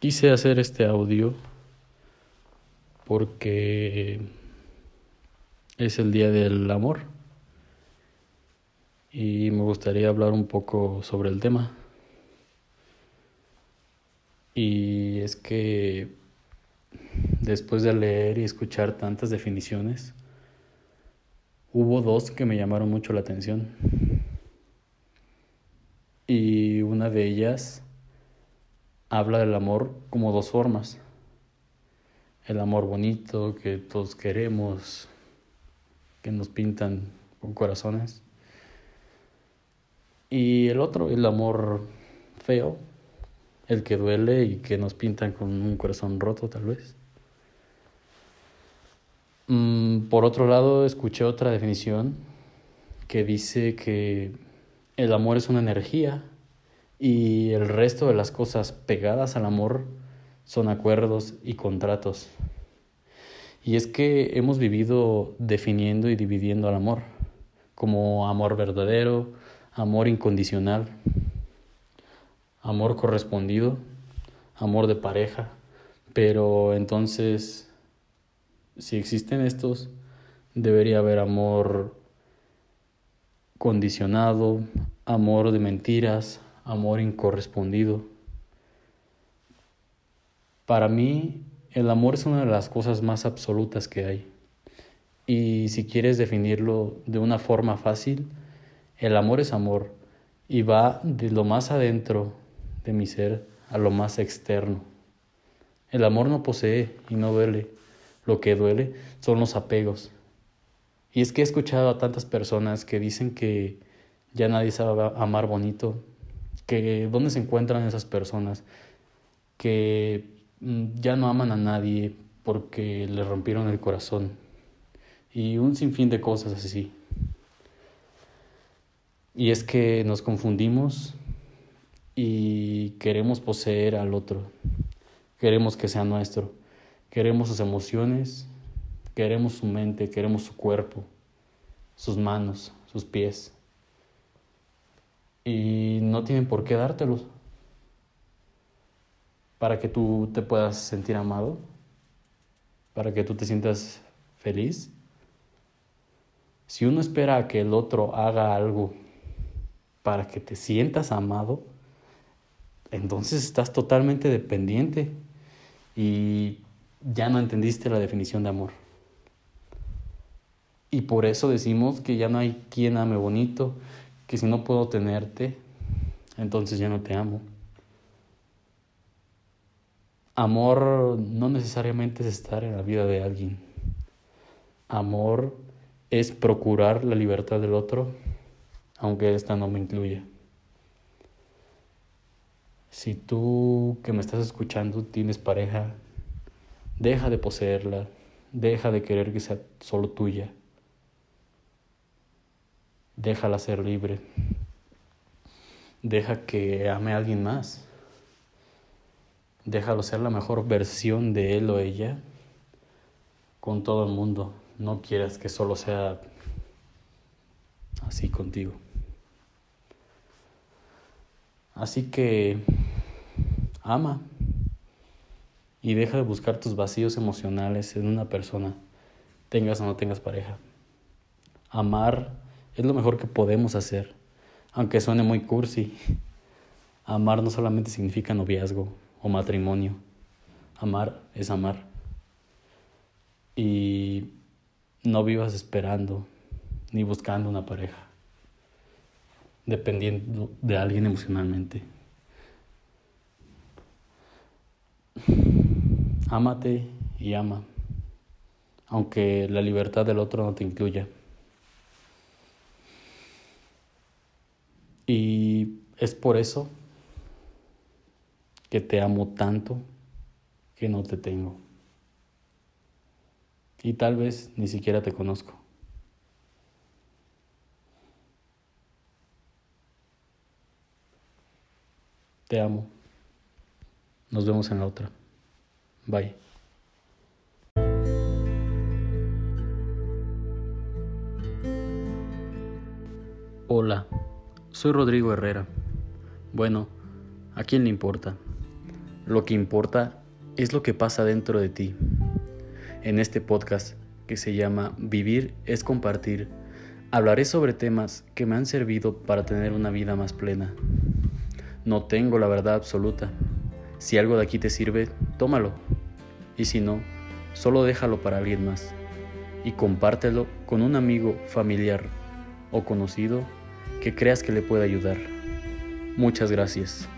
Quise hacer este audio porque es el Día del Amor y me gustaría hablar un poco sobre el tema. Y es que después de leer y escuchar tantas definiciones, hubo dos que me llamaron mucho la atención. Y una de ellas habla del amor como dos formas. El amor bonito que todos queremos, que nos pintan con corazones. Y el otro, el amor feo, el que duele y que nos pintan con un corazón roto tal vez. Mm, por otro lado, escuché otra definición que dice que el amor es una energía y el resto de las cosas pegadas al amor son acuerdos y contratos. Y es que hemos vivido definiendo y dividiendo al amor como amor verdadero, amor incondicional, amor correspondido, amor de pareja. Pero entonces, si existen estos, debería haber amor condicionado, amor de mentiras, amor incorrespondido. Para mí, el amor es una de las cosas más absolutas que hay. Y si quieres definirlo de una forma fácil, el amor es amor y va de lo más adentro de mi ser a lo más externo. El amor no posee y no duele. Lo que duele son los apegos. Y es que he escuchado a tantas personas que dicen que ya nadie sabe amar bonito, que dónde se encuentran esas personas que mm, ya no aman a nadie porque le rompieron el corazón y un sinfín de cosas así. Y es que nos confundimos y queremos poseer al otro, queremos que sea nuestro, queremos sus emociones, queremos su mente, queremos su cuerpo, sus manos, sus pies. Y no tienen por qué dártelos para que tú te puedas sentir amado, para que tú te sientas feliz. Si uno espera a que el otro haga algo para que te sientas amado, entonces estás totalmente dependiente y ya no entendiste la definición de amor. Y por eso decimos que ya no hay quien ame bonito, que si no puedo tenerte, entonces ya no te amo. Amor no necesariamente es estar en la vida de alguien. Amor es procurar la libertad del otro, aunque esta no me incluya. Si tú que me estás escuchando tienes pareja, deja de poseerla, deja de querer que sea solo tuya déjala ser libre. Deja que ame a alguien más. Déjalo ser la mejor versión de él o ella con todo el mundo. No quieras que solo sea así contigo. Así que ama y deja de buscar tus vacíos emocionales en una persona, tengas o no tengas pareja. Amar es lo mejor que podemos hacer, aunque suene muy cursi. Amar no solamente significa noviazgo o matrimonio. Amar es amar. Y no vivas esperando ni buscando una pareja, dependiendo de alguien emocionalmente. Ámate y ama, aunque la libertad del otro no te incluya. Y es por eso que te amo tanto que no te tengo. Y tal vez ni siquiera te conozco. Te amo. Nos vemos en la otra. Bye. Hola. Soy Rodrigo Herrera. Bueno, ¿a quién le importa? Lo que importa es lo que pasa dentro de ti. En este podcast que se llama Vivir es compartir, hablaré sobre temas que me han servido para tener una vida más plena. No tengo la verdad absoluta. Si algo de aquí te sirve, tómalo. Y si no, solo déjalo para alguien más. Y compártelo con un amigo, familiar o conocido que creas que le pueda ayudar. Muchas gracias.